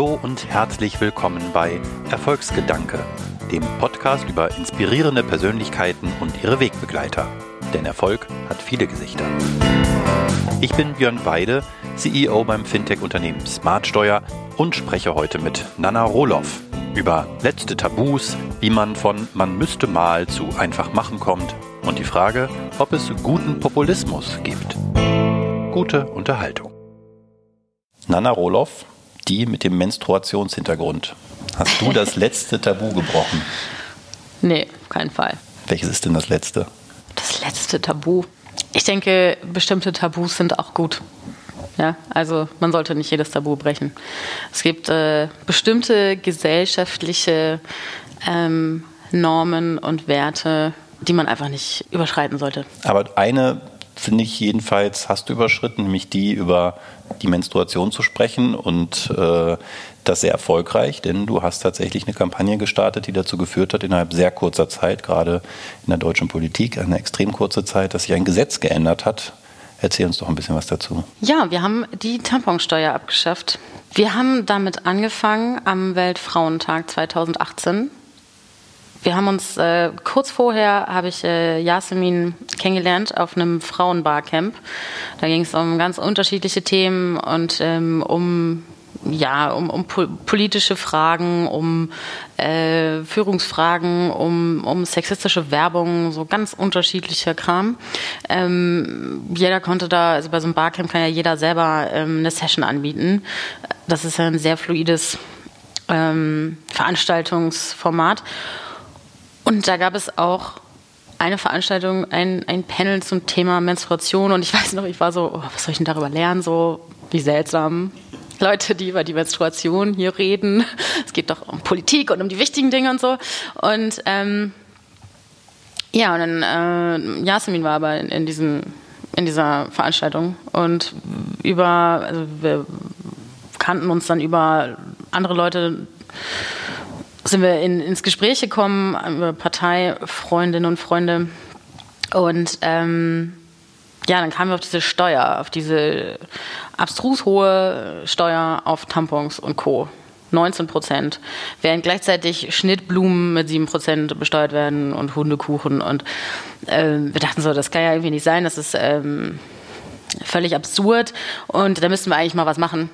Hallo und herzlich willkommen bei Erfolgsgedanke, dem Podcast über inspirierende Persönlichkeiten und ihre Wegbegleiter. Denn Erfolg hat viele Gesichter. Ich bin Björn Weide, CEO beim Fintech-Unternehmen Smartsteuer und spreche heute mit Nana Roloff über letzte Tabus, wie man von man müsste mal zu einfach machen kommt und die Frage, ob es guten Populismus gibt. Gute Unterhaltung. Nana Roloff, die mit dem Menstruationshintergrund. Hast du das letzte Tabu gebrochen? Nee, auf keinen Fall. Welches ist denn das letzte? Das letzte Tabu. Ich denke, bestimmte Tabus sind auch gut. Ja, also man sollte nicht jedes Tabu brechen. Es gibt äh, bestimmte gesellschaftliche ähm, Normen und Werte, die man einfach nicht überschreiten sollte. Aber eine finde ich jedenfalls, hast du überschritten, nämlich die über die Menstruation zu sprechen und äh, das sehr erfolgreich, denn du hast tatsächlich eine Kampagne gestartet, die dazu geführt hat, innerhalb sehr kurzer Zeit, gerade in der deutschen Politik, eine extrem kurze Zeit, dass sich ein Gesetz geändert hat. Erzähl uns doch ein bisschen was dazu. Ja, wir haben die Tamponsteuer abgeschafft. Wir haben damit angefangen am Weltfrauentag 2018 wir haben uns äh, kurz vorher habe ich äh, Yasemin kennengelernt auf einem Frauenbarcamp. Da ging es um ganz unterschiedliche Themen und ähm, um ja, um, um politische Fragen, um äh, Führungsfragen, um, um sexistische Werbung, so ganz unterschiedlicher Kram. Ähm, jeder konnte da, also bei so einem Barcamp kann ja jeder selber ähm, eine Session anbieten. Das ist ja ein sehr fluides ähm, Veranstaltungsformat. Und da gab es auch eine Veranstaltung, ein, ein Panel zum Thema Menstruation. Und ich weiß noch, ich war so, oh, was soll ich denn darüber lernen? So, wie seltsam. Leute, die über die Menstruation hier reden. Es geht doch um Politik und um die wichtigen Dinge und so. Und ähm, ja, und dann äh, Jasmin war aber in, in, diesem, in dieser Veranstaltung und über, also wir kannten uns dann über andere Leute sind wir in, ins Gespräch gekommen über Parteifreundinnen und Freunde. Und ähm, ja, dann kamen wir auf diese Steuer, auf diese abstrus hohe Steuer auf Tampons und Co. 19 Prozent, während gleichzeitig Schnittblumen mit 7 Prozent besteuert werden und Hundekuchen. Und äh, wir dachten so, das kann ja irgendwie nicht sein, das ist ähm, völlig absurd und da müssten wir eigentlich mal was machen.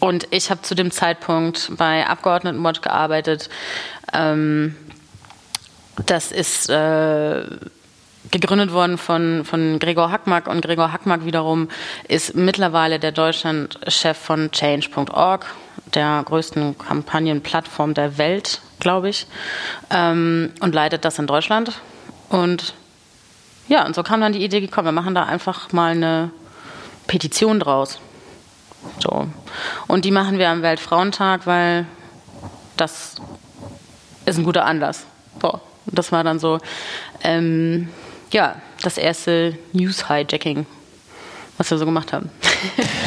Und ich habe zu dem Zeitpunkt bei Abgeordnetenwatch gearbeitet. Ähm, das ist äh, gegründet worden von, von Gregor Hackmack und Gregor Hackmack wiederum ist mittlerweile der Deutschlandchef von Change.org, der größten Kampagnenplattform der Welt, glaube ich, ähm, und leitet das in Deutschland. Und ja, und so kam dann die Idee gekommen, wir machen da einfach mal eine Petition draus. So. Und die machen wir am Weltfrauentag, weil das ist ein guter Anlass. So. das war dann so, ähm, ja, das erste News-Hijacking, was wir so gemacht haben.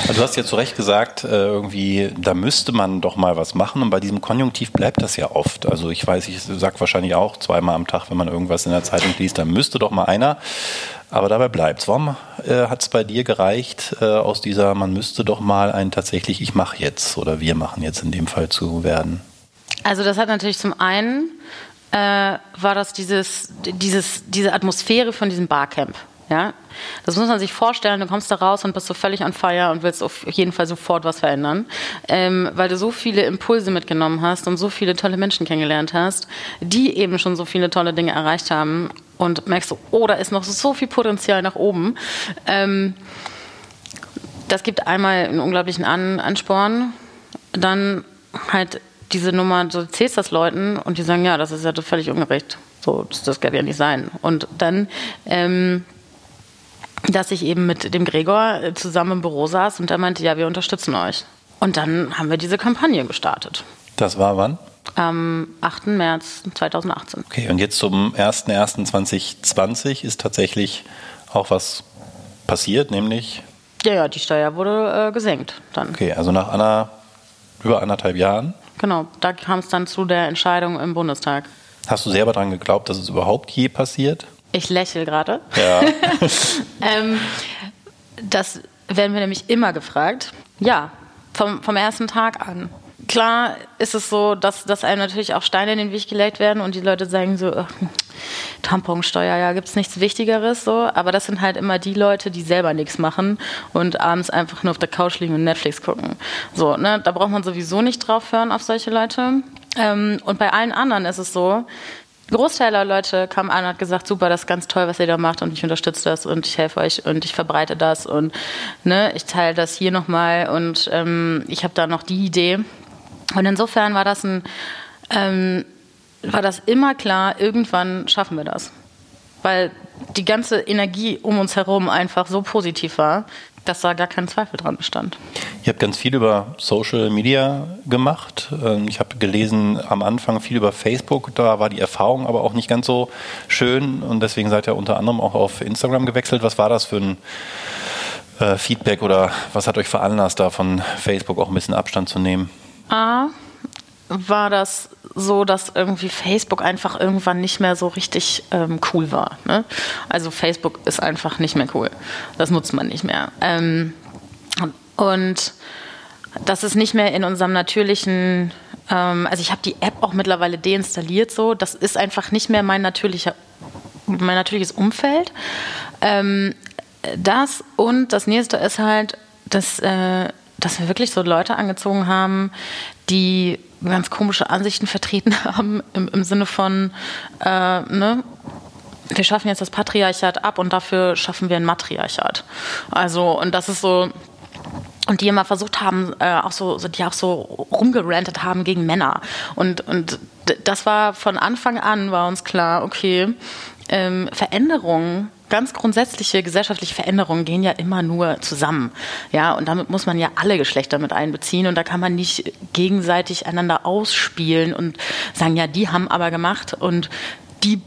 Also du hast ja zu Recht gesagt, äh, irgendwie, da müsste man doch mal was machen. Und bei diesem Konjunktiv bleibt das ja oft. Also ich weiß, ich sage wahrscheinlich auch zweimal am Tag, wenn man irgendwas in der Zeitung liest, da müsste doch mal einer. Aber dabei bleibt es. Warum äh, hat es bei dir gereicht, äh, aus dieser, man müsste doch mal ein tatsächlich, ich mache jetzt oder wir machen jetzt in dem Fall zu werden? Also das hat natürlich zum einen äh, war das dieses, dieses, diese Atmosphäre von diesem Barcamp. Ja? Das muss man sich vorstellen, du kommst da raus und bist so völlig on fire und willst auf jeden Fall sofort was verändern, ähm, weil du so viele Impulse mitgenommen hast und so viele tolle Menschen kennengelernt hast, die eben schon so viele tolle Dinge erreicht haben und merkst so, oh, da ist noch so viel Potenzial nach oben. Ähm, das gibt einmal einen unglaublichen An Ansporn, dann halt diese Nummer, du erzählst das Leuten und die sagen, ja, das ist ja völlig ungerecht. So, das, das kann ja nicht sein. Und dann ähm, dass ich eben mit dem Gregor äh, zusammen im Büro saß und er meinte, ja, wir unterstützen euch. Und dann haben wir diese Kampagne gestartet. Das war wann? Am 8. März 2018. Okay, und jetzt zum 01.01.2020 ist tatsächlich auch was passiert, nämlich? Ja, ja, die Steuer wurde äh, gesenkt dann. Okay, also nach einer, über anderthalb Jahren? Genau, da kam es dann zu der Entscheidung im Bundestag. Hast du selber daran geglaubt, dass es überhaupt je passiert? Ich lächle gerade. Ja. ähm, das werden wir nämlich immer gefragt. Ja, vom, vom ersten Tag an. Klar ist es so, dass, dass einem natürlich auch Steine in den Weg gelegt werden und die Leute sagen so, ach, Tamponsteuer, ja, gibt es nichts Wichtigeres so. Aber das sind halt immer die Leute, die selber nichts machen und abends einfach nur auf der Couch liegen und Netflix gucken. So, ne, da braucht man sowieso nicht drauf hören auf solche Leute. Ähm, und bei allen anderen ist es so, Großteil der Leute kam an und hat gesagt, super, das ist ganz toll, was ihr da macht und ich unterstütze das und ich helfe euch und ich verbreite das und ne, ich teile das hier nochmal und ähm, ich habe da noch die Idee. Und insofern war das ein, ähm, war das immer klar, irgendwann schaffen wir das. Weil die ganze Energie um uns herum einfach so positiv war, dass da gar kein Zweifel dran bestand. Ihr habt ganz viel über Social Media gemacht. Ähm, ich habe gelesen am Anfang viel über Facebook. Da war die Erfahrung aber auch nicht ganz so schön und deswegen seid ihr unter anderem auch auf Instagram gewechselt. Was war das für ein äh, Feedback oder was hat euch veranlasst, da von Facebook auch ein bisschen Abstand zu nehmen? A, war das so, dass irgendwie Facebook einfach irgendwann nicht mehr so richtig ähm, cool war. Ne? Also Facebook ist einfach nicht mehr cool. Das nutzt man nicht mehr. Ähm, und das ist nicht mehr in unserem natürlichen, ähm, also ich habe die App auch mittlerweile deinstalliert so. Das ist einfach nicht mehr mein natürlicher, mein natürliches Umfeld. Ähm, das und das nächste ist halt, dass, äh, dass wir wirklich so Leute angezogen haben, die ganz komische Ansichten vertreten haben, im, im Sinne von, äh, ne, wir schaffen jetzt das Patriarchat ab und dafür schaffen wir ein Matriarchat. Also, und das ist so, und die immer versucht haben, äh, auch so, die auch so rumgerantet haben gegen Männer. Und, und das war von Anfang an, war uns klar, okay, ähm, Veränderungen ganz grundsätzliche gesellschaftliche Veränderungen gehen ja immer nur zusammen. Ja, und damit muss man ja alle Geschlechter mit einbeziehen und da kann man nicht gegenseitig einander ausspielen und sagen, ja, die haben aber gemacht und die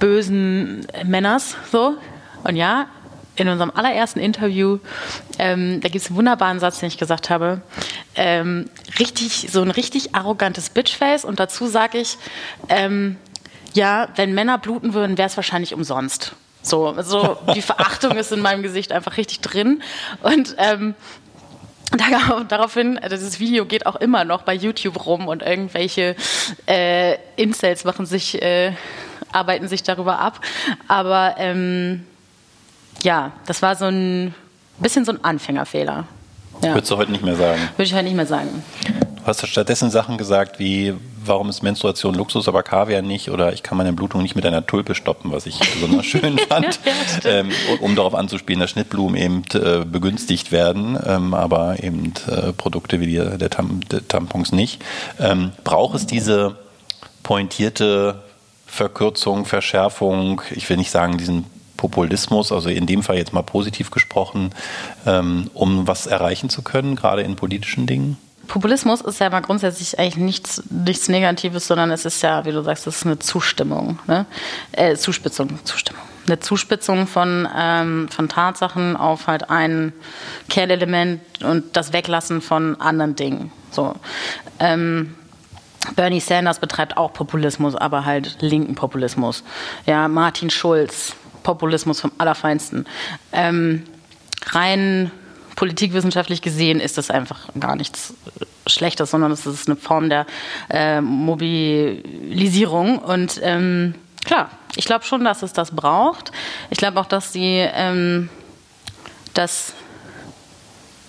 bösen Männers so. Und ja, in unserem allerersten Interview, ähm, da gibt es einen wunderbaren Satz, den ich gesagt habe. Ähm, richtig, so ein richtig arrogantes Bitchface und dazu sage ich, ähm, ja, wenn Männer bluten würden, wäre es wahrscheinlich umsonst. So, so die Verachtung ist in meinem Gesicht einfach richtig drin. Und ähm, daraufhin, also dieses Video geht auch immer noch bei YouTube rum und irgendwelche äh, Incels machen sich, äh, arbeiten sich darüber ab. Aber ähm, ja, das war so ein bisschen so ein Anfängerfehler. Ja. Würdest du heute nicht mehr sagen? Würde ich heute nicht mehr sagen. Du hast stattdessen Sachen gesagt wie, warum ist Menstruation Luxus, aber Kaviar nicht? Oder ich kann meine Blutung nicht mit einer Tulpe stoppen, was ich besonders schön fand, ja, ähm, um darauf anzuspielen, dass Schnittblumen eben äh, begünstigt werden, ähm, aber eben äh, Produkte wie die, der, Tam, der Tampons nicht. Ähm, braucht es diese pointierte Verkürzung, Verschärfung, ich will nicht sagen diesen Populismus, also in dem Fall jetzt mal positiv gesprochen, ähm, um was erreichen zu können, gerade in politischen Dingen? Populismus ist ja mal grundsätzlich eigentlich nichts, nichts Negatives, sondern es ist ja, wie du sagst, es ist eine Zustimmung, ne? äh, Zuspitzung, Zustimmung. Eine Zuspitzung von, ähm, von Tatsachen auf halt ein Kernelement und das Weglassen von anderen Dingen. So. Ähm, Bernie Sanders betreibt auch Populismus, aber halt linken Populismus. Ja, Martin Schulz, Populismus vom Allerfeinsten. Ähm, rein politikwissenschaftlich gesehen ist das einfach gar nichts Schlechtes, sondern es ist eine Form der äh, Mobilisierung. Und ähm, klar, ich glaube schon, dass es das braucht. Ich glaube auch, dass sie ähm, das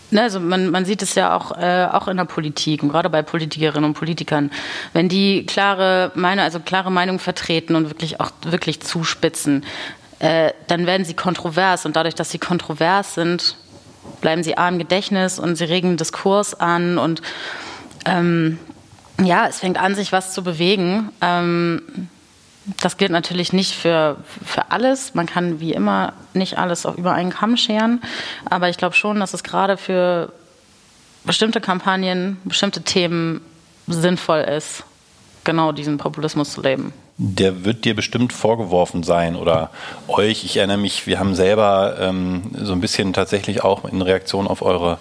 ne, also man, man sieht es ja auch, äh, auch in der Politik und gerade bei Politikerinnen und Politikern, wenn die klare Meinung, also klare Meinung vertreten und wirklich auch wirklich zuspitzen, äh, dann werden sie kontrovers und dadurch, dass sie kontrovers sind, bleiben sie A im Gedächtnis und sie regen Diskurs an und ähm, ja, es fängt an, sich was zu bewegen. Ähm, das gilt natürlich nicht für, für alles. Man kann wie immer nicht alles auch über einen Kamm scheren. Aber ich glaube schon, dass es gerade für bestimmte Kampagnen, bestimmte Themen sinnvoll ist, genau diesen Populismus zu leben. Der wird dir bestimmt vorgeworfen sein oder euch. Ich erinnere mich, wir haben selber ähm, so ein bisschen tatsächlich auch in Reaktion auf eure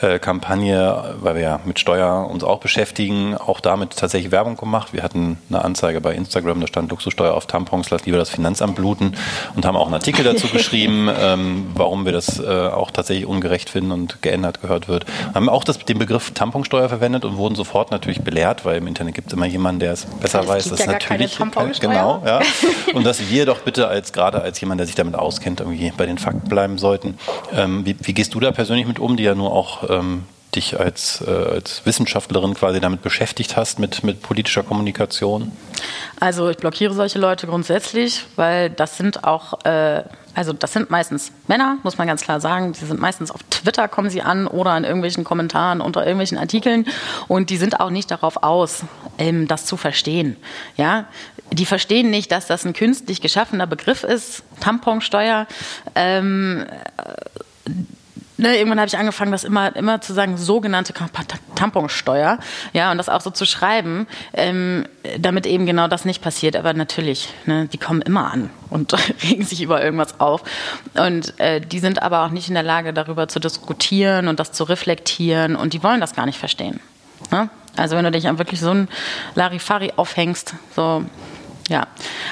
äh, Kampagne, weil wir ja mit Steuer uns auch beschäftigen, auch damit tatsächlich Werbung gemacht. Wir hatten eine Anzeige bei Instagram, da stand Luxussteuer auf Tampons, lass lieber das Finanzamt bluten und haben auch einen Artikel dazu geschrieben, ähm, warum wir das äh, auch tatsächlich ungerecht finden und geändert gehört wird. Wir haben auch das, den Begriff Tamponsteuer verwendet und wurden sofort natürlich belehrt, weil im Internet gibt es immer jemanden, der es besser es weiß. Das ja ist natürlich genau, ja. Und dass wir doch bitte als gerade als jemand, der sich damit auskennt, irgendwie bei den Fakten bleiben sollten. Ähm, wie, wie gehst du da persönlich mit um, die ja nur auch ähm, dich als, äh, als Wissenschaftlerin quasi damit beschäftigt hast, mit, mit politischer Kommunikation? Also ich blockiere solche Leute grundsätzlich, weil das sind auch, äh, also das sind meistens Männer, muss man ganz klar sagen. Die sind meistens auf Twitter, kommen sie an oder in irgendwelchen Kommentaren unter irgendwelchen Artikeln und die sind auch nicht darauf aus, ähm, das zu verstehen. Ja, die verstehen nicht, dass das ein künstlich geschaffener Begriff ist, Tamponsteuer. Ähm, ne, irgendwann habe ich angefangen, das immer, immer zu sagen, sogenannte Tamponsteuer, ja, und das auch so zu schreiben, ähm, damit eben genau das nicht passiert. Aber natürlich, ne, die kommen immer an und regen sich über irgendwas auf. Und äh, die sind aber auch nicht in der Lage, darüber zu diskutieren und das zu reflektieren und die wollen das gar nicht verstehen. Ne? Also wenn du dich an wirklich so ein Larifari aufhängst, so, ja.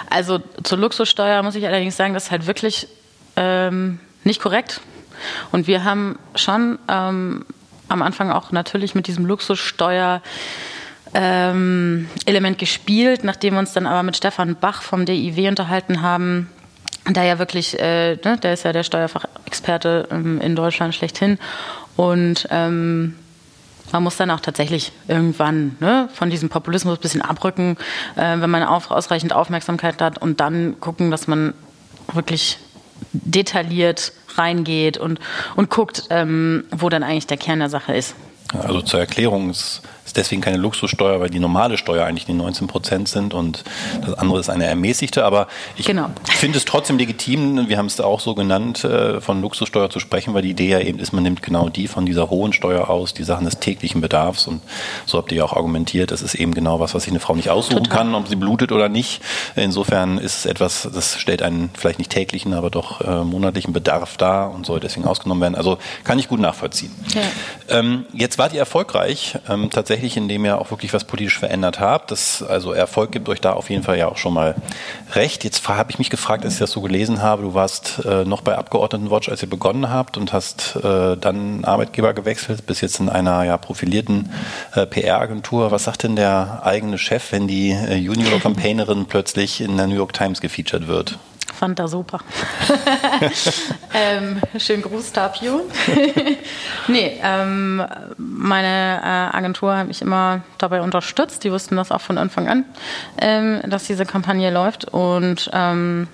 Also zur Luxussteuer muss ich allerdings sagen, das ist halt wirklich ähm, nicht korrekt und wir haben schon ähm, am Anfang auch natürlich mit diesem Luxussteuer ähm, Element gespielt, nachdem wir uns dann aber mit Stefan Bach vom DIW unterhalten haben, der ja wirklich, äh, ne, der ist ja der Steuerfachexperte ähm, in Deutschland schlechthin. Und ähm, man muss dann auch tatsächlich irgendwann ne, von diesem Populismus ein bisschen abrücken, äh, wenn man auf, ausreichend Aufmerksamkeit hat und dann gucken, dass man wirklich detailliert reingeht und, und guckt, ähm, wo dann eigentlich der Kern der Sache ist. Also zur Erklärung, es ist deswegen keine Luxussteuer, weil die normale Steuer eigentlich die 19 Prozent sind und das andere ist eine ermäßigte. Aber ich genau. finde es trotzdem legitim, wir haben es auch so genannt, äh, von Luxussteuer zu sprechen, weil die Idee ja eben ist, man nimmt genau die von dieser hohen Steuer aus, die Sachen des täglichen Bedarfs. Und so habt ihr ja auch argumentiert, das ist eben genau was, was sich eine Frau nicht aussuchen Total. kann, ob sie blutet oder nicht. Insofern ist es etwas, das stellt einen vielleicht nicht täglichen, aber doch äh, monatlichen Bedarf dar und soll deswegen ausgenommen werden. Also kann ich gut nachvollziehen. Ja. Ähm, jetzt wart ihr erfolgreich, ähm, tatsächlich tatsächlich, indem ihr auch wirklich was politisch verändert habt. Das, also Erfolg gibt euch da auf jeden Fall ja auch schon mal recht. Jetzt habe ich mich gefragt, als ich das so gelesen habe, du warst äh, noch bei Abgeordnetenwatch, als ihr begonnen habt und hast äh, dann Arbeitgeber gewechselt, bis jetzt in einer ja, profilierten äh, PR-Agentur. Was sagt denn der eigene Chef, wenn die äh, Junior-Campaignerin plötzlich in der New York Times gefeatured wird? Fand er super. ähm, schönen Gruß, Tapio. nee, ähm, meine äh, Agentur hat mich immer dabei unterstützt. Die wussten das auch von Anfang an, ähm, dass diese Kampagne läuft. Und ähm,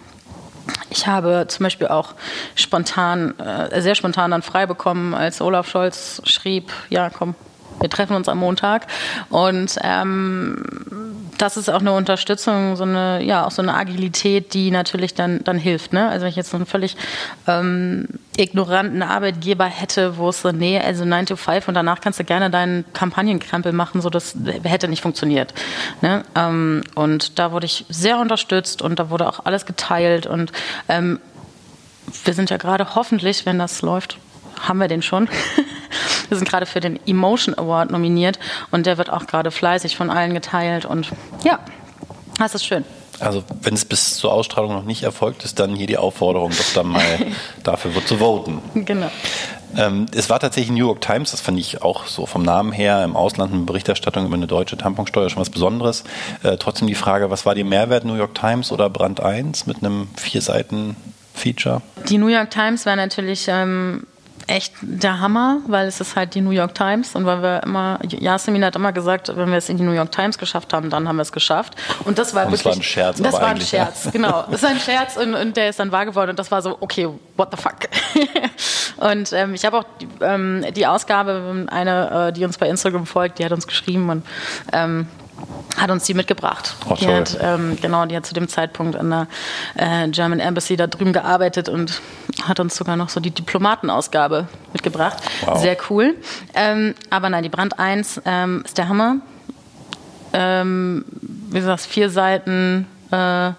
ich habe zum Beispiel auch spontan, äh, sehr spontan dann frei bekommen, als Olaf Scholz schrieb, ja komm, wir treffen uns am Montag. Und ähm, das ist auch eine Unterstützung, so eine, ja, auch so eine Agilität, die natürlich dann, dann hilft. Ne? Also wenn ich jetzt so einen völlig ähm, ignoranten Arbeitgeber hätte, wo es so, nee, also 9 to 5 und danach kannst du gerne deinen Kampagnenkrempel machen, so das hätte nicht funktioniert. Ne? Ähm, und da wurde ich sehr unterstützt und da wurde auch alles geteilt und ähm, wir sind ja gerade hoffentlich, wenn das läuft, haben wir den schon. Wir sind gerade für den Emotion Award nominiert und der wird auch gerade fleißig von allen geteilt und ja, das ist schön. Also wenn es bis zur Ausstrahlung noch nicht erfolgt ist, dann hier die Aufforderung, doch dann mal dafür zu voten. Genau. Ähm, es war tatsächlich New York Times, das fand ich auch so vom Namen her im Ausland eine Berichterstattung über eine deutsche Tamponsteuer schon was Besonderes. Äh, trotzdem die Frage, was war die Mehrwert New York Times oder Brand 1 mit einem vier Seiten Feature? Die New York Times war natürlich ähm, echt der Hammer, weil es ist halt die New York Times und weil wir immer, Yasemin hat immer gesagt, wenn wir es in die New York Times geschafft haben, dann haben wir es geschafft. Und das war und wirklich. Das war ein Scherz. Das war ein Scherz, ja. genau. Das war ein Scherz und, und, der ist dann wahr geworden und das war so, okay, what the fuck. und ähm, ich habe auch die, ähm, die, Ausgabe, eine, äh, die uns bei Instagram folgt, die hat uns geschrieben und ähm, hat uns die mitgebracht. Oh, die hat, ähm, genau, die hat zu dem Zeitpunkt an der äh, German Embassy da drüben gearbeitet und hat uns sogar noch so die Diplomatenausgabe mitgebracht. Wow. Sehr cool. Ähm, aber nein, die Brand 1 ähm, ist der Hammer. Ähm, wie gesagt, vier Seiten äh,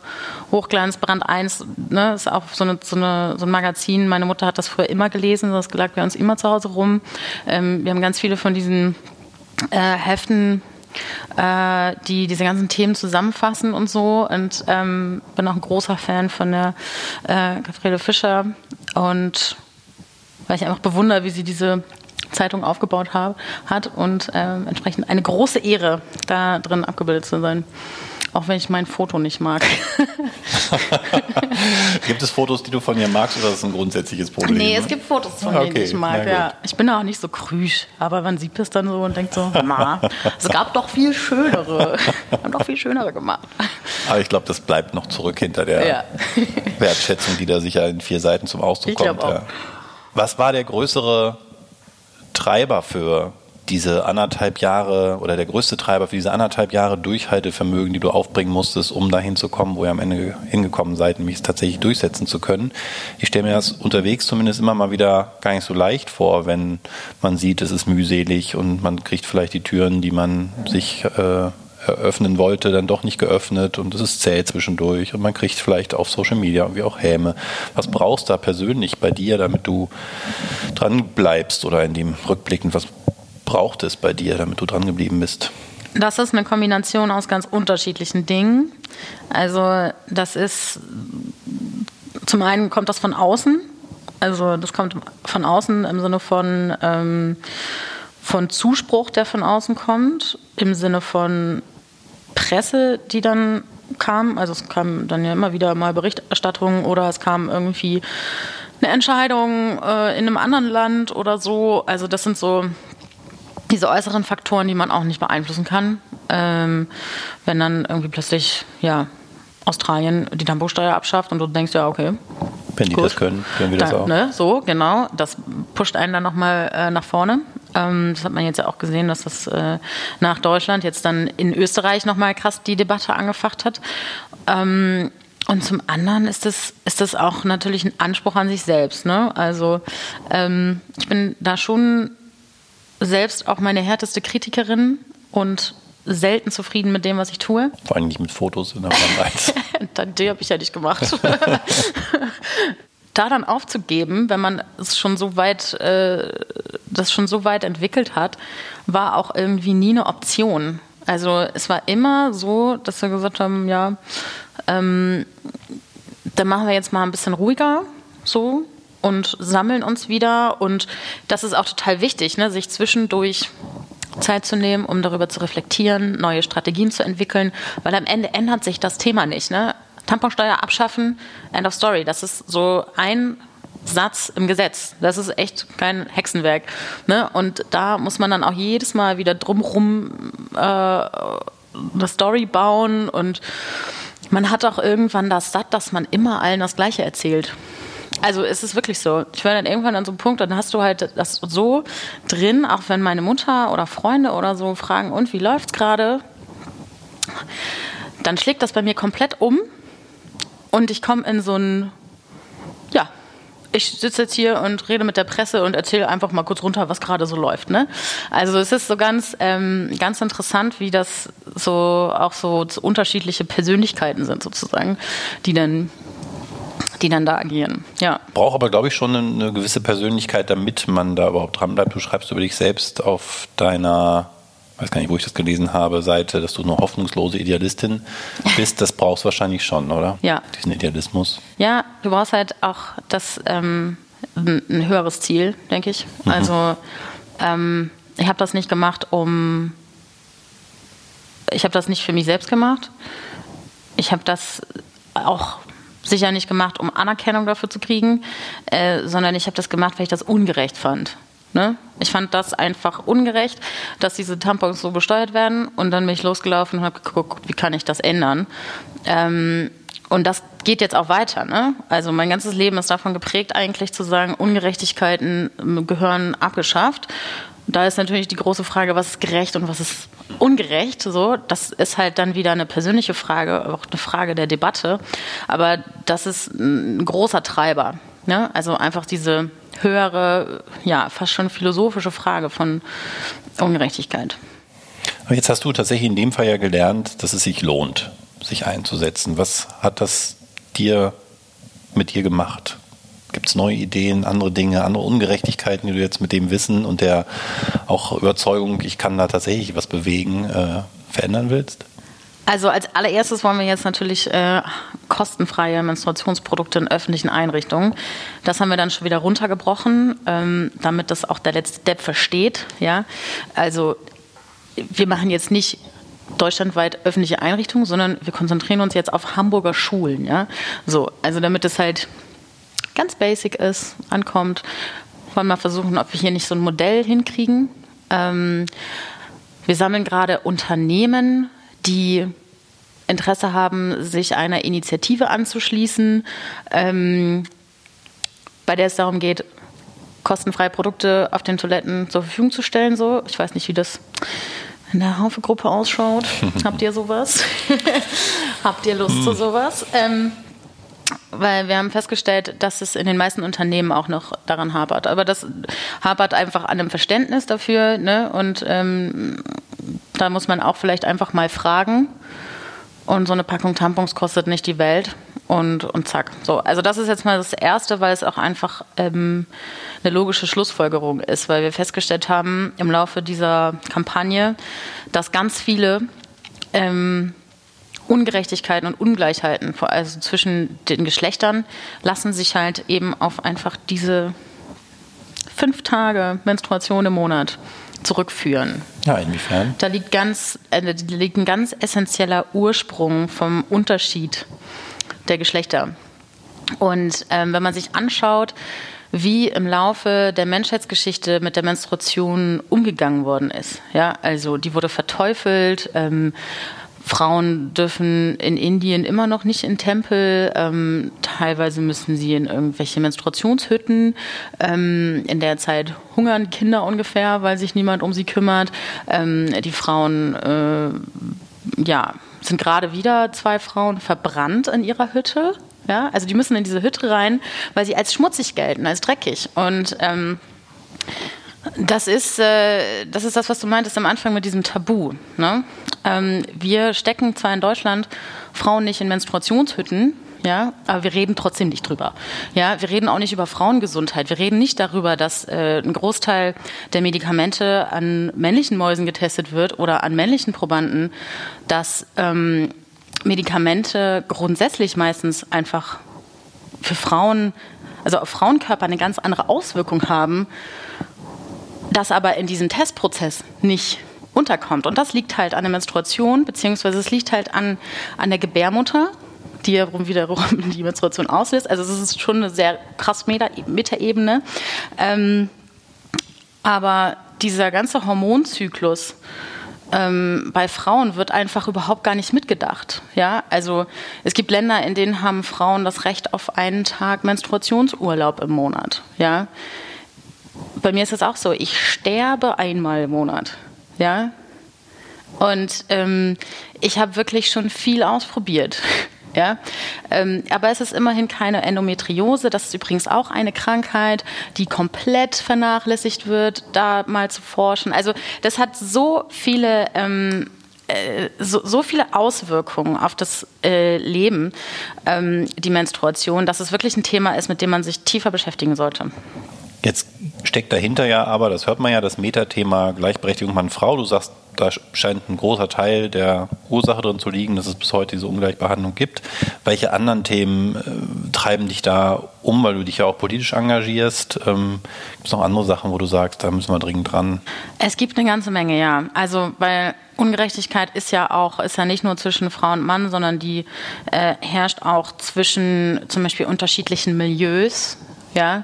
Hochglanz, Brand 1, ne, ist auch so, eine, so, eine, so ein Magazin. Meine Mutter hat das früher immer gelesen, das lag bei uns immer zu Hause rum. Ähm, wir haben ganz viele von diesen äh, Heften äh, die diese ganzen Themen zusammenfassen und so. Und ähm, bin auch ein großer Fan von der äh, Gabriele Fischer und weil ich einfach bewundere, wie sie diese Zeitung aufgebaut hab, hat und ähm, entsprechend eine große Ehre, da drin abgebildet zu sein. Auch wenn ich mein Foto nicht mag. gibt es Fotos, die du von ihr magst oder ist das ein grundsätzliches Problem? Nee, es gibt Fotos von okay, denen ich mag, ja. Ich bin auch nicht so krüsch, aber man sieht es dann so und denkt so, na, es gab doch viel schönere. Wir haben doch viel schönere gemacht. Aber ich glaube, das bleibt noch zurück hinter der ja. Wertschätzung, die da sicher in vier Seiten zum Ausdruck ich kommt. Auch. Ja. Was war der größere Treiber für diese anderthalb Jahre oder der größte Treiber für diese anderthalb Jahre Durchhaltevermögen, die du aufbringen musstest, um dahin zu kommen, wo ihr am Ende hingekommen seid, nämlich es tatsächlich durchsetzen zu können. Ich stelle mir das unterwegs zumindest immer mal wieder gar nicht so leicht vor, wenn man sieht, es ist mühselig und man kriegt vielleicht die Türen, die man sich äh, eröffnen wollte, dann doch nicht geöffnet und es ist zäh zwischendurch und man kriegt vielleicht auf Social Media irgendwie auch Häme. Was brauchst du da persönlich bei dir, damit du dran bleibst oder in dem Rückblickend, was braucht es bei dir, damit du dran geblieben bist? Das ist eine Kombination aus ganz unterschiedlichen Dingen. Also das ist, zum einen kommt das von außen, also das kommt von außen im Sinne von, ähm, von Zuspruch, der von außen kommt, im Sinne von Presse, die dann kam. Also es kam dann ja immer wieder mal Berichterstattung oder es kam irgendwie eine Entscheidung äh, in einem anderen Land oder so. Also das sind so diese äußeren Faktoren, die man auch nicht beeinflussen kann. Ähm, wenn dann irgendwie plötzlich, ja, Australien die Tambosteuer abschafft und du denkst, ja, okay. Wenn die gut, das können, können wir das dann, auch. Ne, so, genau. Das pusht einen dann nochmal äh, nach vorne. Ähm, das hat man jetzt ja auch gesehen, dass das äh, nach Deutschland jetzt dann in Österreich nochmal krass die Debatte angefacht hat. Ähm, und zum anderen ist das, ist das auch natürlich ein Anspruch an sich selbst. Ne? Also ähm, ich bin da schon selbst auch meine härteste Kritikerin und selten zufrieden mit dem, was ich tue. Vor allem nicht mit Fotos in der Wand Die habe ich ja nicht gemacht. da dann aufzugeben, wenn man es schon so weit, äh, das schon so weit entwickelt hat, war auch irgendwie nie eine Option. Also es war immer so, dass wir gesagt haben, ja, ähm, dann machen wir jetzt mal ein bisschen ruhiger, so und sammeln uns wieder. Und das ist auch total wichtig, ne, sich zwischendurch Zeit zu nehmen, um darüber zu reflektieren, neue Strategien zu entwickeln, weil am Ende ändert sich das Thema nicht. Ne? Tamponsteuer abschaffen, end of story. Das ist so ein Satz im Gesetz. Das ist echt kein Hexenwerk. Ne? Und da muss man dann auch jedes Mal wieder drumrum äh, eine Story bauen und man hat auch irgendwann das satt, dass man immer allen das Gleiche erzählt. Also es ist wirklich so. Ich war dann irgendwann an so einem Punkt, dann hast du halt das so drin, auch wenn meine Mutter oder Freunde oder so fragen, und wie läuft's gerade? Dann schlägt das bei mir komplett um und ich komme in so ein, ja, ich sitze jetzt hier und rede mit der Presse und erzähle einfach mal kurz runter, was gerade so läuft. Ne? Also es ist so ganz, ähm, ganz interessant, wie das so auch so unterschiedliche Persönlichkeiten sind sozusagen, die dann die dann da agieren. Ja. Braucht aber, glaube ich, schon eine, gewisse Persönlichkeit, damit man da überhaupt dran bleibt. Du schreibst über dich selbst auf deiner, weiß gar nicht, wo ich das gelesen habe, Seite, dass du eine hoffnungslose Idealistin bist. Das brauchst du wahrscheinlich schon, oder? Ja. Diesen Idealismus. Ja, du brauchst halt auch das, ähm, ein höheres Ziel, denke ich. Mhm. Also ähm, ich habe das nicht gemacht, um ich habe das nicht für mich selbst gemacht. Ich habe das auch sicher nicht gemacht, um Anerkennung dafür zu kriegen, äh, sondern ich habe das gemacht, weil ich das ungerecht fand. Ne? Ich fand das einfach ungerecht, dass diese Tampons so besteuert werden und dann bin ich losgelaufen und habe geguckt, wie kann ich das ändern. Ähm, und das geht jetzt auch weiter. Ne? Also mein ganzes Leben ist davon geprägt, eigentlich zu sagen, Ungerechtigkeiten gehören abgeschafft. Da ist natürlich die große Frage, was ist gerecht und was ist ungerecht. So, das ist halt dann wieder eine persönliche Frage, auch eine Frage der Debatte. Aber das ist ein großer Treiber. Ne? Also einfach diese höhere, ja, fast schon philosophische Frage von Ungerechtigkeit. Aber jetzt hast du tatsächlich in dem Fall ja gelernt, dass es sich lohnt, sich einzusetzen. Was hat das dir mit dir gemacht? Gibt es neue Ideen, andere Dinge, andere Ungerechtigkeiten, die du jetzt mit dem Wissen und der auch Überzeugung, ich kann da tatsächlich was bewegen, äh, verändern willst? Also als allererstes wollen wir jetzt natürlich äh, kostenfreie Menstruationsprodukte in öffentlichen Einrichtungen. Das haben wir dann schon wieder runtergebrochen, ähm, damit das auch der letzte Depp versteht. Ja, also wir machen jetzt nicht deutschlandweit öffentliche Einrichtungen, sondern wir konzentrieren uns jetzt auf Hamburger Schulen. Ja, so also damit es halt ganz basic ist, ankommt, wollen wir versuchen, ob wir hier nicht so ein Modell hinkriegen. Ähm, wir sammeln gerade Unternehmen die Interesse haben, sich einer Initiative anzuschließen, ähm, bei der es darum geht, kostenfreie Produkte auf den Toiletten zur Verfügung zu stellen. So, ich weiß nicht, wie das in der Haufe-Gruppe ausschaut. Habt ihr sowas? Habt ihr Lust zu hm. sowas? Ähm, weil wir haben festgestellt, dass es in den meisten Unternehmen auch noch daran hapert. Aber das hapert einfach an einem Verständnis dafür. Ne? Und ähm, da muss man auch vielleicht einfach mal fragen. Und so eine Packung Tampons kostet nicht die Welt. Und, und zack. So, also das ist jetzt mal das Erste, weil es auch einfach ähm, eine logische Schlussfolgerung ist, weil wir festgestellt haben im Laufe dieser Kampagne, dass ganz viele ähm, Ungerechtigkeiten und Ungleichheiten, also zwischen den Geschlechtern, lassen sich halt eben auf einfach diese fünf Tage Menstruation im Monat zurückführen. Ja, inwiefern? Da liegt, ganz, äh, da liegt ein ganz essentieller Ursprung vom Unterschied der Geschlechter. Und ähm, wenn man sich anschaut, wie im Laufe der Menschheitsgeschichte mit der Menstruation umgegangen worden ist, ja, also die wurde verteufelt. Ähm, Frauen dürfen in Indien immer noch nicht in Tempel. Ähm, teilweise müssen sie in irgendwelche Menstruationshütten. Ähm, in der Zeit hungern Kinder ungefähr, weil sich niemand um sie kümmert. Ähm, die Frauen, äh, ja, sind gerade wieder zwei Frauen verbrannt in ihrer Hütte. Ja, also die müssen in diese Hütte rein, weil sie als schmutzig gelten, als dreckig. Und ähm, das ist, äh, das ist das, was du meintest am Anfang mit diesem Tabu. Ne? Ähm, wir stecken zwar in Deutschland Frauen nicht in Menstruationshütten, ja, aber wir reden trotzdem nicht drüber. Ja, wir reden auch nicht über Frauengesundheit. Wir reden nicht darüber, dass äh, ein Großteil der Medikamente an männlichen Mäusen getestet wird oder an männlichen Probanden, dass ähm, Medikamente grundsätzlich meistens einfach für Frauen, also auf Frauenkörper eine ganz andere Auswirkung haben das aber in diesem Testprozess nicht unterkommt. Und das liegt halt an der Menstruation, beziehungsweise es liegt halt an, an der Gebärmutter, die wiederum die Menstruation auslöst. Also es ist schon eine sehr krass Metaebene. Ähm, aber dieser ganze Hormonzyklus ähm, bei Frauen wird einfach überhaupt gar nicht mitgedacht. Ja, also es gibt Länder, in denen haben Frauen das Recht auf einen Tag Menstruationsurlaub im Monat. Ja, bei mir ist es auch so, ich sterbe einmal im Monat. Ja. Und ähm, ich habe wirklich schon viel ausprobiert. Ja, ähm, aber es ist immerhin keine Endometriose. Das ist übrigens auch eine Krankheit, die komplett vernachlässigt wird, da mal zu forschen. Also das hat so viele ähm, äh, so, so, viele Auswirkungen auf das äh, Leben, ähm, die Menstruation, dass es wirklich ein Thema ist, mit dem man sich tiefer beschäftigen sollte. Jetzt steckt dahinter ja aber, das hört man ja, das Metathema Gleichberechtigung Mann-Frau. Du sagst, da scheint ein großer Teil der Ursache drin zu liegen, dass es bis heute diese Ungleichbehandlung gibt. Welche anderen Themen äh, treiben dich da um, weil du dich ja auch politisch engagierst? Ähm, gibt es noch andere Sachen, wo du sagst, da müssen wir dringend dran? Es gibt eine ganze Menge, ja. Also, weil Ungerechtigkeit ist ja auch, ist ja nicht nur zwischen Frau und Mann, sondern die äh, herrscht auch zwischen zum Beispiel unterschiedlichen Milieus ja,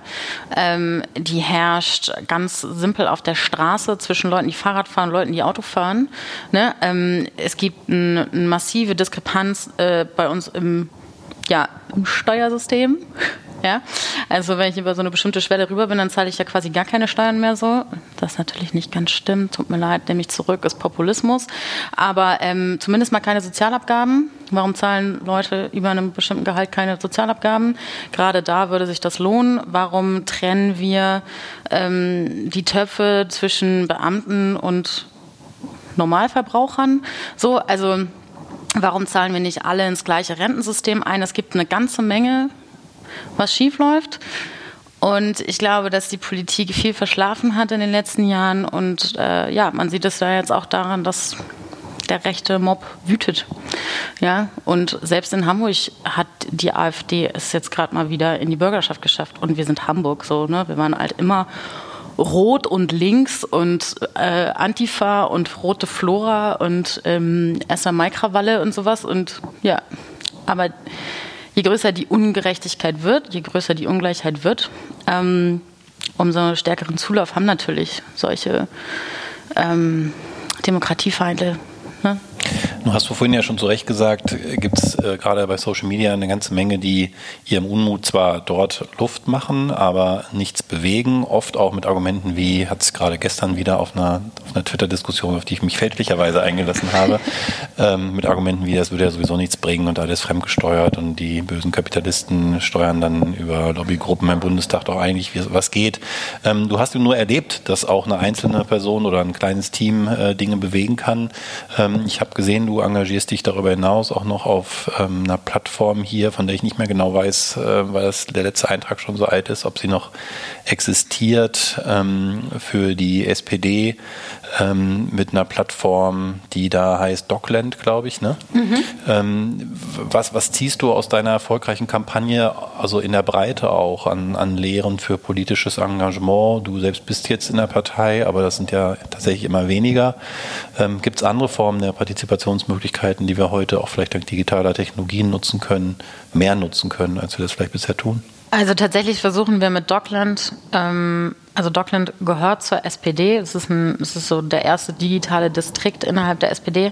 ähm, die herrscht ganz simpel auf der Straße zwischen Leuten, die Fahrrad fahren Leuten, die Auto fahren. Ne? Ähm, es gibt eine ein massive Diskrepanz äh, bei uns im, ja, im Steuersystem. Ja, also wenn ich über so eine bestimmte Schwelle rüber bin, dann zahle ich ja quasi gar keine Steuern mehr so. Das natürlich nicht ganz stimmt. Tut mir leid, nehme ich zurück, ist Populismus. Aber ähm, zumindest mal keine Sozialabgaben. Warum zahlen Leute über einem bestimmten Gehalt keine Sozialabgaben? Gerade da würde sich das lohnen. Warum trennen wir ähm, die Töpfe zwischen Beamten und Normalverbrauchern? So, also Warum zahlen wir nicht alle ins gleiche Rentensystem ein? Es gibt eine ganze Menge, was schiefläuft. Und ich glaube, dass die Politik viel verschlafen hat in den letzten Jahren. Und äh, ja, man sieht es da jetzt auch daran, dass der rechte Mob wütet. Ja, und selbst in Hamburg hat die AfD es jetzt gerade mal wieder in die Bürgerschaft geschafft. Und wir sind Hamburg so, ne? Wir waren halt immer rot und links und äh, Antifa und rote Flora und ähm, Esther Mai-Krawalle und sowas. Und ja, aber je größer die Ungerechtigkeit wird, je größer die Ungleichheit wird, ähm, umso stärkeren Zulauf haben natürlich solche ähm, Demokratiefeinde. Ne? Nun hast du vorhin ja schon zu Recht gesagt, gibt es äh, gerade bei Social Media eine ganze Menge, die ihrem Unmut zwar dort Luft machen, aber nichts bewegen. Oft auch mit Argumenten wie, hat es gerade gestern wieder auf einer, auf einer Twitter-Diskussion, auf die ich mich fälschlicherweise eingelassen habe, ähm, mit Argumenten wie, das würde ja sowieso nichts bringen und alles fremdgesteuert und die bösen Kapitalisten steuern dann über Lobbygruppen im Bundestag doch eigentlich, was geht. Ähm, du hast nur erlebt, dass auch eine einzelne Person oder ein kleines Team äh, Dinge bewegen kann. Ähm, ich habe gesehen, du engagierst dich darüber hinaus auch noch auf ähm, einer Plattform hier, von der ich nicht mehr genau weiß, äh, weil das der letzte Eintrag schon so alt ist, ob sie noch existiert ähm, für die SPD ähm, mit einer Plattform, die da heißt Dockland, glaube ich. Ne? Mhm. Ähm, was, was ziehst du aus deiner erfolgreichen Kampagne, also in der Breite auch, an, an Lehren für politisches Engagement? Du selbst bist jetzt in der Partei, aber das sind ja tatsächlich immer weniger. Ähm, Gibt es andere Formen der Partizipationsmöglichkeiten, die wir heute auch vielleicht dank digitaler Technologien nutzen können, mehr nutzen können, als wir das vielleicht bisher tun? Also tatsächlich versuchen wir mit Dockland, ähm, also Dockland gehört zur SPD, es ist, ein, es ist so der erste digitale Distrikt innerhalb der SPD,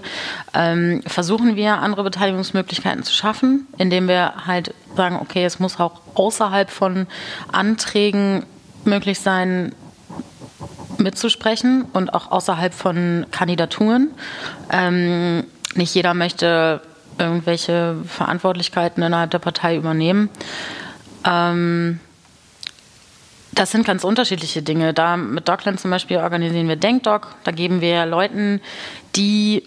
ähm, versuchen wir andere Beteiligungsmöglichkeiten zu schaffen, indem wir halt sagen, okay, es muss auch außerhalb von Anträgen möglich sein, mitzusprechen und auch außerhalb von Kandidaturen. Ähm, nicht jeder möchte irgendwelche Verantwortlichkeiten innerhalb der Partei übernehmen. Ähm, das sind ganz unterschiedliche Dinge. Da mit Dockland zum Beispiel organisieren wir Denkdoc. Da geben wir Leuten, die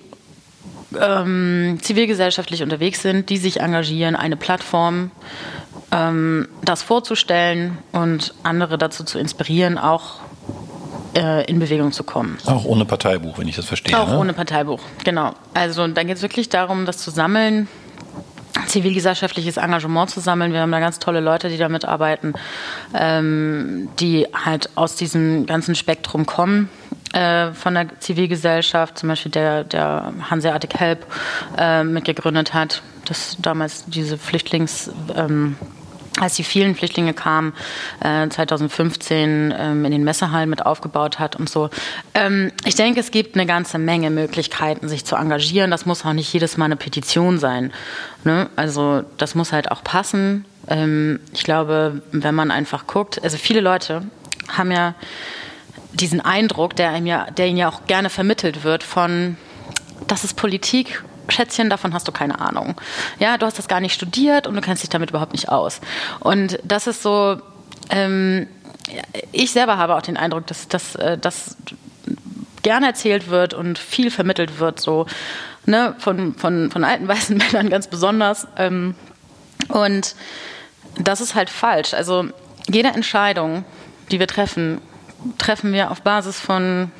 ähm, zivilgesellschaftlich unterwegs sind, die sich engagieren, eine Plattform, ähm, das vorzustellen und andere dazu zu inspirieren, auch äh, in Bewegung zu kommen. Auch ohne Parteibuch, wenn ich das verstehe. Auch ne? ohne Parteibuch, genau. Also da geht es wirklich darum, das zu sammeln, zivilgesellschaftliches Engagement zu sammeln. Wir haben da ganz tolle Leute, die da mitarbeiten, ähm, die halt aus diesem ganzen Spektrum kommen äh, von der Zivilgesellschaft, zum Beispiel der, der Hanseatic Help äh, mitgegründet hat, das damals diese Flüchtlings... Ähm, als die vielen Flüchtlinge kamen, äh, 2015 ähm, in den Messehallen mit aufgebaut hat und so. Ähm, ich denke, es gibt eine ganze Menge Möglichkeiten, sich zu engagieren. Das muss auch nicht jedes Mal eine Petition sein. Ne? Also das muss halt auch passen. Ähm, ich glaube, wenn man einfach guckt, also viele Leute haben ja diesen Eindruck, der, ihm ja, der ihnen ja auch gerne vermittelt wird von, das ist Politik Schätzchen, davon hast du keine Ahnung. Ja, du hast das gar nicht studiert und du kennst dich damit überhaupt nicht aus. Und das ist so, ähm, ich selber habe auch den Eindruck, dass das äh, gerne erzählt wird und viel vermittelt wird, so ne, von, von, von alten weißen Männern ganz besonders. Ähm, und das ist halt falsch. Also jede Entscheidung, die wir treffen, treffen wir auf Basis von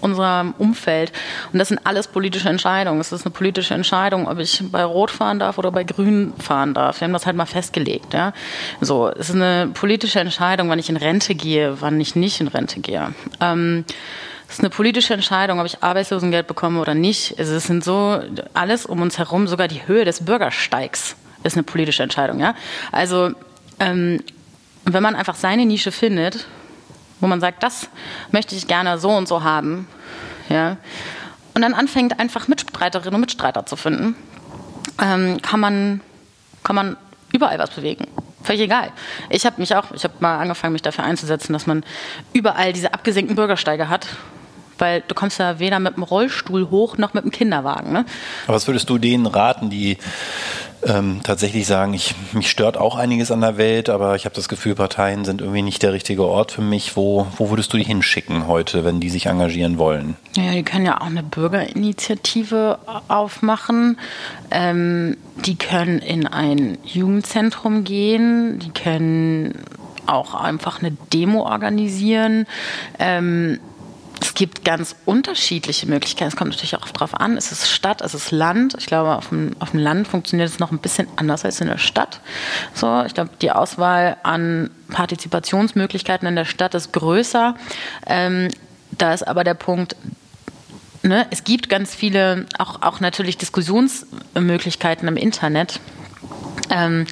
unserem Umfeld. Und das sind alles politische Entscheidungen. Es ist eine politische Entscheidung, ob ich bei Rot fahren darf oder bei Grün fahren darf. Wir haben das halt mal festgelegt. Ja? So, es ist eine politische Entscheidung, wann ich in Rente gehe, wann ich nicht in Rente gehe. Ähm, es ist eine politische Entscheidung, ob ich Arbeitslosengeld bekomme oder nicht. Es sind so alles um uns herum, sogar die Höhe des Bürgersteigs ist eine politische Entscheidung. Ja? Also ähm, wenn man einfach seine Nische findet wo man sagt, das möchte ich gerne so und so haben. Ja. Und dann anfängt einfach Mitstreiterinnen und Mitstreiter zu finden, ähm, kann, man, kann man überall was bewegen. Völlig egal. Ich habe mich auch, ich habe mal angefangen, mich dafür einzusetzen, dass man überall diese abgesenkten Bürgersteige hat, weil du kommst ja weder mit dem Rollstuhl hoch noch mit dem Kinderwagen. Ne? Aber was würdest du denen raten, die ähm, tatsächlich sagen, ich, mich stört auch einiges an der Welt, aber ich habe das Gefühl, Parteien sind irgendwie nicht der richtige Ort für mich. Wo, wo würdest du die hinschicken heute, wenn die sich engagieren wollen? Ja, die können ja auch eine Bürgerinitiative aufmachen. Ähm, die können in ein Jugendzentrum gehen. Die können auch einfach eine Demo organisieren. Ähm, es gibt ganz unterschiedliche Möglichkeiten. Es kommt natürlich auch darauf an, ist es Stadt, ist es Land. Ich glaube, auf dem, auf dem Land funktioniert es noch ein bisschen anders als in der Stadt. So, ich glaube, die Auswahl an Partizipationsmöglichkeiten in der Stadt ist größer. Ähm, da ist aber der Punkt, ne, es gibt ganz viele, auch, auch natürlich Diskussionsmöglichkeiten im Internet. Ähm,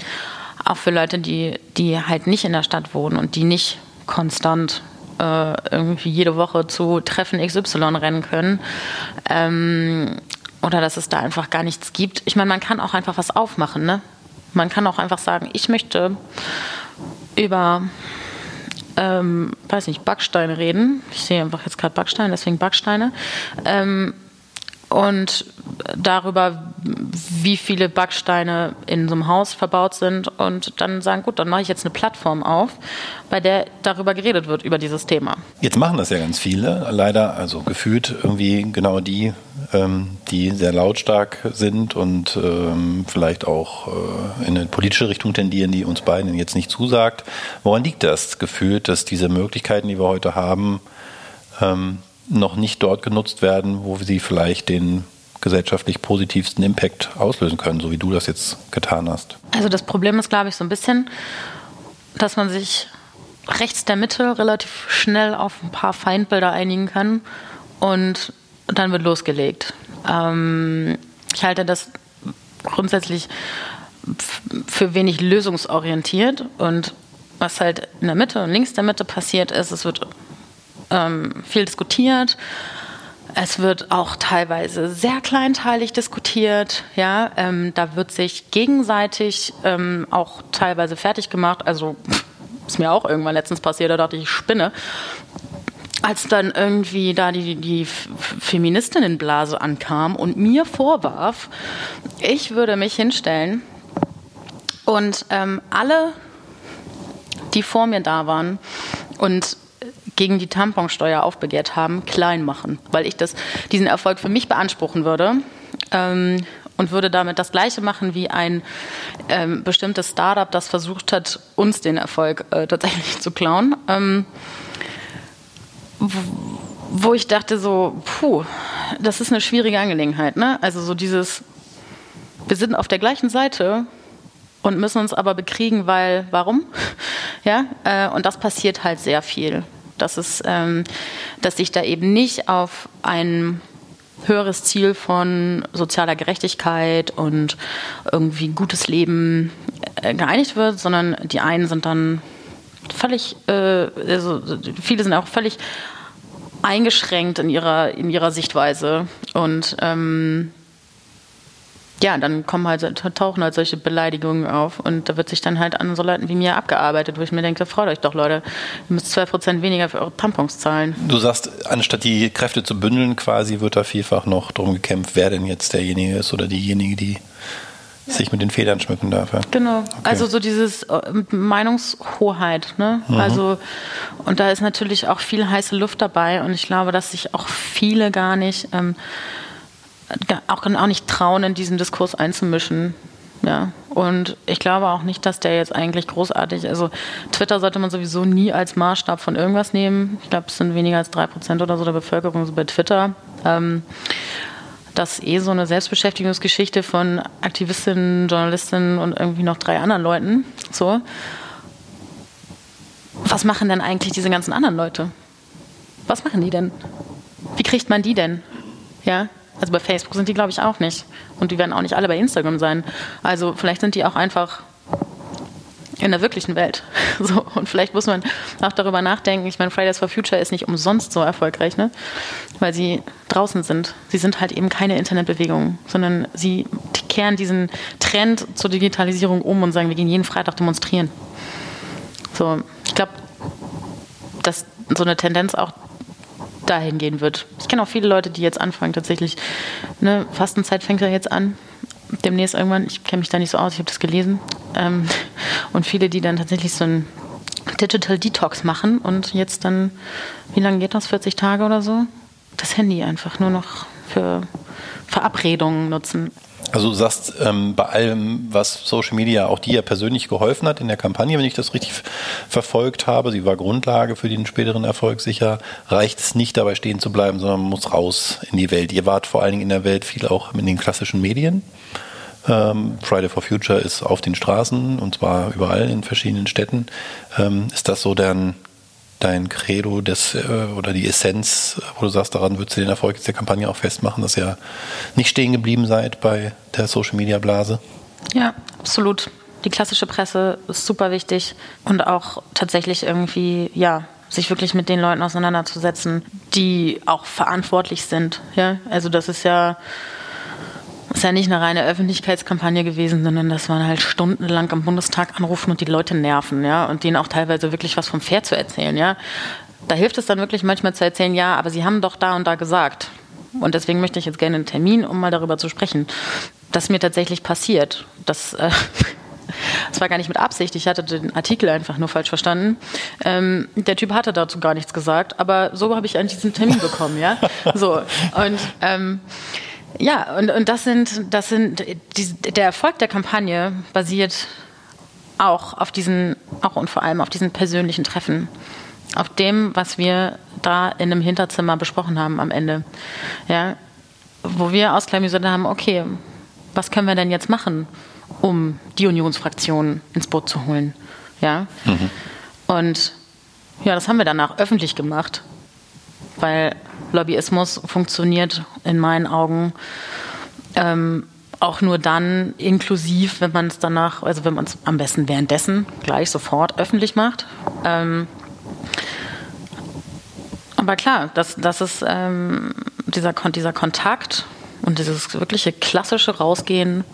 auch für Leute, die, die halt nicht in der Stadt wohnen und die nicht konstant äh, irgendwie jede Woche zu Treffen XY rennen können. Ähm, oder dass es da einfach gar nichts gibt. Ich meine, man kann auch einfach was aufmachen. Ne? Man kann auch einfach sagen, ich möchte über, ähm, weiß nicht, Backsteine reden. Ich sehe einfach jetzt gerade Backsteine, deswegen Backsteine. Ähm, und darüber, wie viele Backsteine in so einem Haus verbaut sind und dann sagen, gut, dann mache ich jetzt eine Plattform auf, bei der darüber geredet wird, über dieses Thema. Jetzt machen das ja ganz viele, leider, also gefühlt irgendwie genau die, ähm, die sehr lautstark sind und ähm, vielleicht auch äh, in eine politische Richtung tendieren, die uns beiden jetzt nicht zusagt. Woran liegt das gefühlt, dass diese Möglichkeiten, die wir heute haben, ähm, noch nicht dort genutzt werden, wo sie vielleicht den gesellschaftlich positivsten Impact auslösen können, so wie du das jetzt getan hast? Also das Problem ist, glaube ich, so ein bisschen, dass man sich rechts der Mitte relativ schnell auf ein paar Feindbilder einigen kann und dann wird losgelegt. Ähm, ich halte das grundsätzlich für wenig lösungsorientiert und was halt in der Mitte und links der Mitte passiert ist, es wird ähm, viel diskutiert. Es wird auch teilweise sehr kleinteilig diskutiert. Ja, ähm, da wird sich gegenseitig ähm, auch teilweise fertig gemacht. Also ist mir auch irgendwann letztens passiert, da dachte ich, ich spinne. Als dann irgendwie da die, die Feministinnenblase ankam und mir vorwarf, ich würde mich hinstellen und ähm, alle, die vor mir da waren und gegen die Tamponsteuer aufbegehrt haben, klein machen, weil ich das, diesen Erfolg für mich beanspruchen würde. Ähm, und würde damit das Gleiche machen wie ein ähm, bestimmtes Startup, das versucht hat, uns den Erfolg äh, tatsächlich zu klauen. Ähm, wo ich dachte so, puh, das ist eine schwierige Angelegenheit. Ne? Also so dieses, wir sind auf der gleichen Seite und müssen uns aber bekriegen, weil, warum? Ja, äh, und das passiert halt sehr viel dass, es, ähm, dass sich da eben nicht auf ein höheres Ziel von sozialer Gerechtigkeit und irgendwie gutes Leben äh, geeinigt wird, sondern die einen sind dann völlig, äh, also viele sind auch völlig eingeschränkt in ihrer, in ihrer Sichtweise. Und ähm, ja, dann kommen halt, tauchen halt solche Beleidigungen auf und da wird sich dann halt an so Leuten wie mir abgearbeitet, wo ich mir denke, freut euch doch Leute, ihr müsst 2% weniger für eure Tampons zahlen. Du sagst, anstatt die Kräfte zu bündeln quasi, wird da vielfach noch darum gekämpft, wer denn jetzt derjenige ist oder diejenige, die sich mit den Federn schmücken darf. Ja? Genau, okay. also so dieses äh, Meinungshoheit, ne? Mhm. Also und da ist natürlich auch viel heiße Luft dabei und ich glaube, dass sich auch viele gar nicht ähm, auch, auch nicht trauen, in diesen Diskurs einzumischen. Ja, und ich glaube auch nicht, dass der jetzt eigentlich großartig, also Twitter sollte man sowieso nie als Maßstab von irgendwas nehmen. Ich glaube, es sind weniger als drei Prozent oder so der Bevölkerung so bei Twitter. Ähm, das ist eh so eine Selbstbeschäftigungsgeschichte von Aktivistinnen, Journalistinnen und irgendwie noch drei anderen Leuten. So. Was machen denn eigentlich diese ganzen anderen Leute? Was machen die denn? Wie kriegt man die denn? Ja, also bei Facebook sind die, glaube ich, auch nicht. Und die werden auch nicht alle bei Instagram sein. Also vielleicht sind die auch einfach in der wirklichen Welt. So, und vielleicht muss man auch darüber nachdenken. Ich meine, Fridays for Future ist nicht umsonst so erfolgreich, ne? weil sie draußen sind. Sie sind halt eben keine Internetbewegung, sondern sie kehren diesen Trend zur Digitalisierung um und sagen, wir gehen jeden Freitag demonstrieren. So, ich glaube, dass so eine Tendenz auch dahin gehen wird. Ich kenne auch viele Leute, die jetzt anfangen tatsächlich. Ne, Fastenzeit fängt ja jetzt an. demnächst irgendwann, ich kenne mich da nicht so aus, ich habe das gelesen. Ähm, und viele, die dann tatsächlich so ein Digital Detox machen und jetzt dann, wie lange geht das? 40 Tage oder so? Das Handy einfach nur noch für Verabredungen nutzen. Also du sagst, ähm, bei allem, was Social Media auch dir persönlich geholfen hat in der Kampagne, wenn ich das richtig verfolgt habe, sie war Grundlage für den späteren Erfolg sicher, reicht es nicht dabei stehen zu bleiben, sondern man muss raus in die Welt. Ihr wart vor allen Dingen in der Welt viel auch in den klassischen Medien. Ähm, Friday for Future ist auf den Straßen und zwar überall in verschiedenen Städten. Ähm, ist das so dein, dein Credo des, äh, oder die Essenz, wo du sagst, daran würdest du den Erfolg der Kampagne auch festmachen, dass ihr nicht stehen geblieben seid bei der Social Media Blase? Ja, absolut. Die klassische Presse ist super wichtig und auch tatsächlich irgendwie, ja, sich wirklich mit den Leuten auseinanderzusetzen, die auch verantwortlich sind. Ja, also das ist ja ist ja nicht eine reine Öffentlichkeitskampagne gewesen, sondern das waren halt stundenlang am Bundestag anrufen und die Leute nerven, ja, und denen auch teilweise wirklich was vom Pferd zu erzählen, ja. Da hilft es dann wirklich manchmal zu erzählen, ja, aber sie haben doch da und da gesagt. Und deswegen möchte ich jetzt gerne einen Termin, um mal darüber zu sprechen. Das mir tatsächlich passiert. Das, äh, das war gar nicht mit Absicht. Ich hatte den Artikel einfach nur falsch verstanden. Ähm, der Typ hatte dazu gar nichts gesagt, aber so habe ich eigentlich diesen Termin bekommen, ja. So. Und ähm, ja, und, und das sind, das sind die, der Erfolg der Kampagne basiert auch auf diesen, auch und vor allem auf diesen persönlichen Treffen. Auf dem, was wir da in einem Hinterzimmer besprochen haben am Ende. Ja, wo wir ausklamüsert haben, okay, was können wir denn jetzt machen, um die Unionsfraktion ins Boot zu holen? Ja. Mhm. Und ja, das haben wir danach öffentlich gemacht, weil Lobbyismus funktioniert in meinen Augen ähm, auch nur dann inklusiv, wenn man es danach, also wenn man es am besten währenddessen gleich sofort öffentlich macht. Ähm, aber klar, das, das ist ähm, dieser, dieser Kontakt und dieses wirkliche klassische Rausgehen,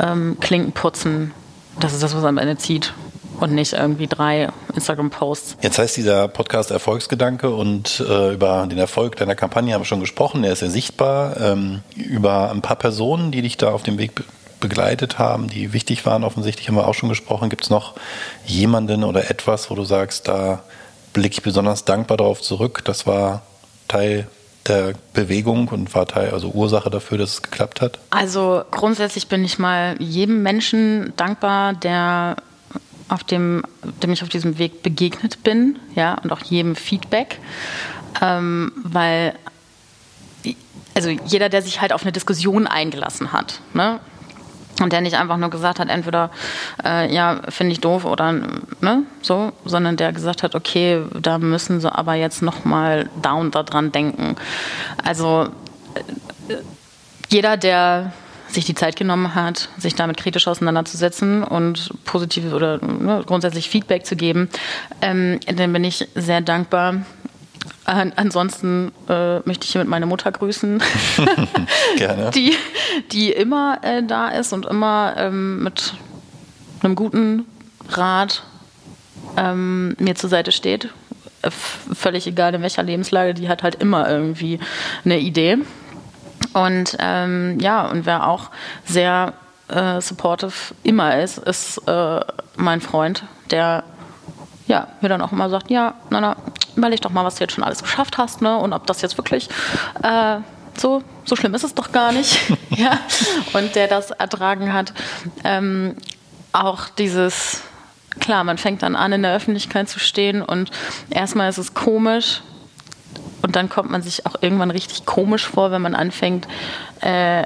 ähm, Klinken putzen, das ist das, was am Ende zieht und nicht irgendwie drei Instagram-Posts. Jetzt heißt dieser Podcast Erfolgsgedanke und äh, über den Erfolg deiner Kampagne haben wir schon gesprochen. Er ist ja sichtbar. Ähm, über ein paar Personen, die dich da auf dem Weg be begleitet haben, die wichtig waren, offensichtlich haben wir auch schon gesprochen. Gibt es noch jemanden oder etwas, wo du sagst, da blicke ich besonders dankbar darauf zurück? Das war Teil der Bewegung und war Teil, also Ursache dafür, dass es geklappt hat? Also grundsätzlich bin ich mal jedem Menschen dankbar, der auf dem, dem ich auf diesem Weg begegnet bin, ja, und auch jedem Feedback, ähm, weil also jeder, der sich halt auf eine Diskussion eingelassen hat, ne, und der nicht einfach nur gesagt hat, entweder äh, ja, finde ich doof oder ne, so, sondern der gesagt hat, okay, da müssen sie aber jetzt nochmal down daran denken. Also äh, jeder, der sich die Zeit genommen hat, sich damit kritisch auseinanderzusetzen und positive oder ne, grundsätzlich Feedback zu geben, ähm, dann bin ich sehr dankbar. An, ansonsten äh, möchte ich hiermit meine Mutter grüßen, Gerne. Die, die immer äh, da ist und immer ähm, mit einem guten Rat ähm, mir zur Seite steht. Äh, völlig egal in welcher Lebenslage, die hat halt immer irgendwie eine Idee. Und ähm, ja, und wer auch sehr äh, supportive immer ist, ist äh, mein Freund, der ja, mir dann auch immer sagt, ja, na, na, überleg doch mal, was du jetzt schon alles geschafft hast, ne? Und ob das jetzt wirklich äh, so, so schlimm ist es doch gar nicht. ja. Und der das ertragen hat. Ähm, auch dieses, klar, man fängt dann an, in der Öffentlichkeit zu stehen und erstmal ist es komisch, und dann kommt man sich auch irgendwann richtig komisch vor, wenn man anfängt, äh,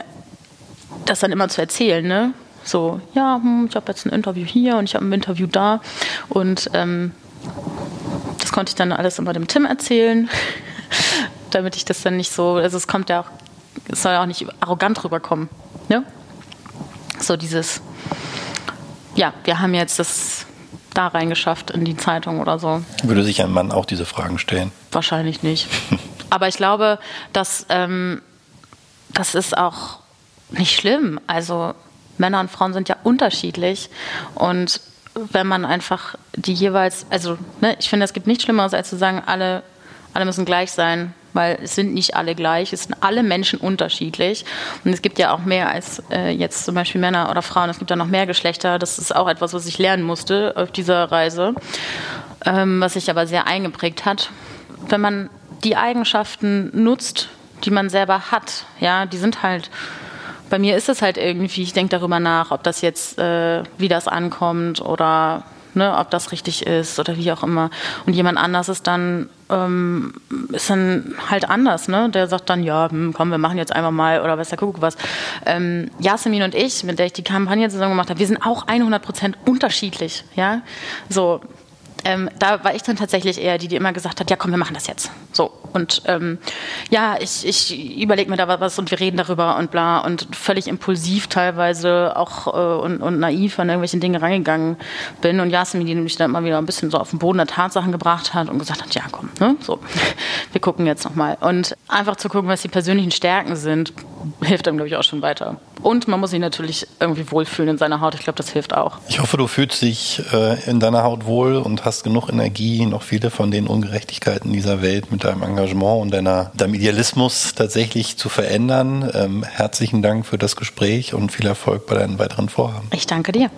das dann immer zu erzählen. Ne? So, ja, hm, ich habe jetzt ein Interview hier und ich habe ein Interview da. Und ähm, das konnte ich dann alles immer dem Tim erzählen, damit ich das dann nicht so, also es kommt ja auch, es soll ja auch nicht arrogant rüberkommen. Ne? So dieses, ja, wir haben jetzt das da reingeschafft in die Zeitung oder so. Würde sich ein Mann auch diese Fragen stellen? Wahrscheinlich nicht. Aber ich glaube, dass ähm, das ist auch nicht schlimm. Also Männer und Frauen sind ja unterschiedlich und wenn man einfach die jeweils, also ne, ich finde, es gibt nichts Schlimmeres, als zu sagen, alle, alle müssen gleich sein. Weil es sind nicht alle gleich, es sind alle Menschen unterschiedlich. Und es gibt ja auch mehr als äh, jetzt zum Beispiel Männer oder Frauen, es gibt ja noch mehr Geschlechter. Das ist auch etwas, was ich lernen musste auf dieser Reise, ähm, was sich aber sehr eingeprägt hat. Wenn man die Eigenschaften nutzt, die man selber hat, ja, die sind halt bei mir ist es halt irgendwie, ich denke darüber nach, ob das jetzt, äh, wie das ankommt oder ne, ob das richtig ist oder wie auch immer. Und jemand anders ist dann, ähm, ist dann halt anders, ne? Der sagt dann, ja, hm, komm, wir machen jetzt einfach mal oder weiß der Kuckuck was. Ähm, Yasemin und ich, mit der ich die Kampagne zusammen gemacht habe, wir sind auch 100 Prozent unterschiedlich, ja. So, ähm, da war ich dann tatsächlich eher die, die immer gesagt hat, ja komm, wir machen das jetzt. So. Und ähm, ja, ich, ich überlege mir da was und wir reden darüber und bla und völlig impulsiv teilweise auch äh, und, und naiv an irgendwelchen Dinge reingegangen bin. Und Jasmin, die mich dann immer wieder ein bisschen so auf den Boden der Tatsachen gebracht hat und gesagt hat, ja komm, ne, so, wir gucken jetzt nochmal. Und einfach zu gucken, was die persönlichen Stärken sind, hilft einem, glaube ich, auch schon weiter. Und man muss sich natürlich irgendwie wohlfühlen in seiner Haut. Ich glaube, das hilft auch. Ich hoffe, du fühlst dich äh, in deiner Haut wohl und hast genug Energie, noch viele von den Ungerechtigkeiten dieser Welt mit deinem Engagement und deiner, deinem Idealismus tatsächlich zu verändern. Ähm, herzlichen Dank für das Gespräch und viel Erfolg bei deinen weiteren Vorhaben. Ich danke dir.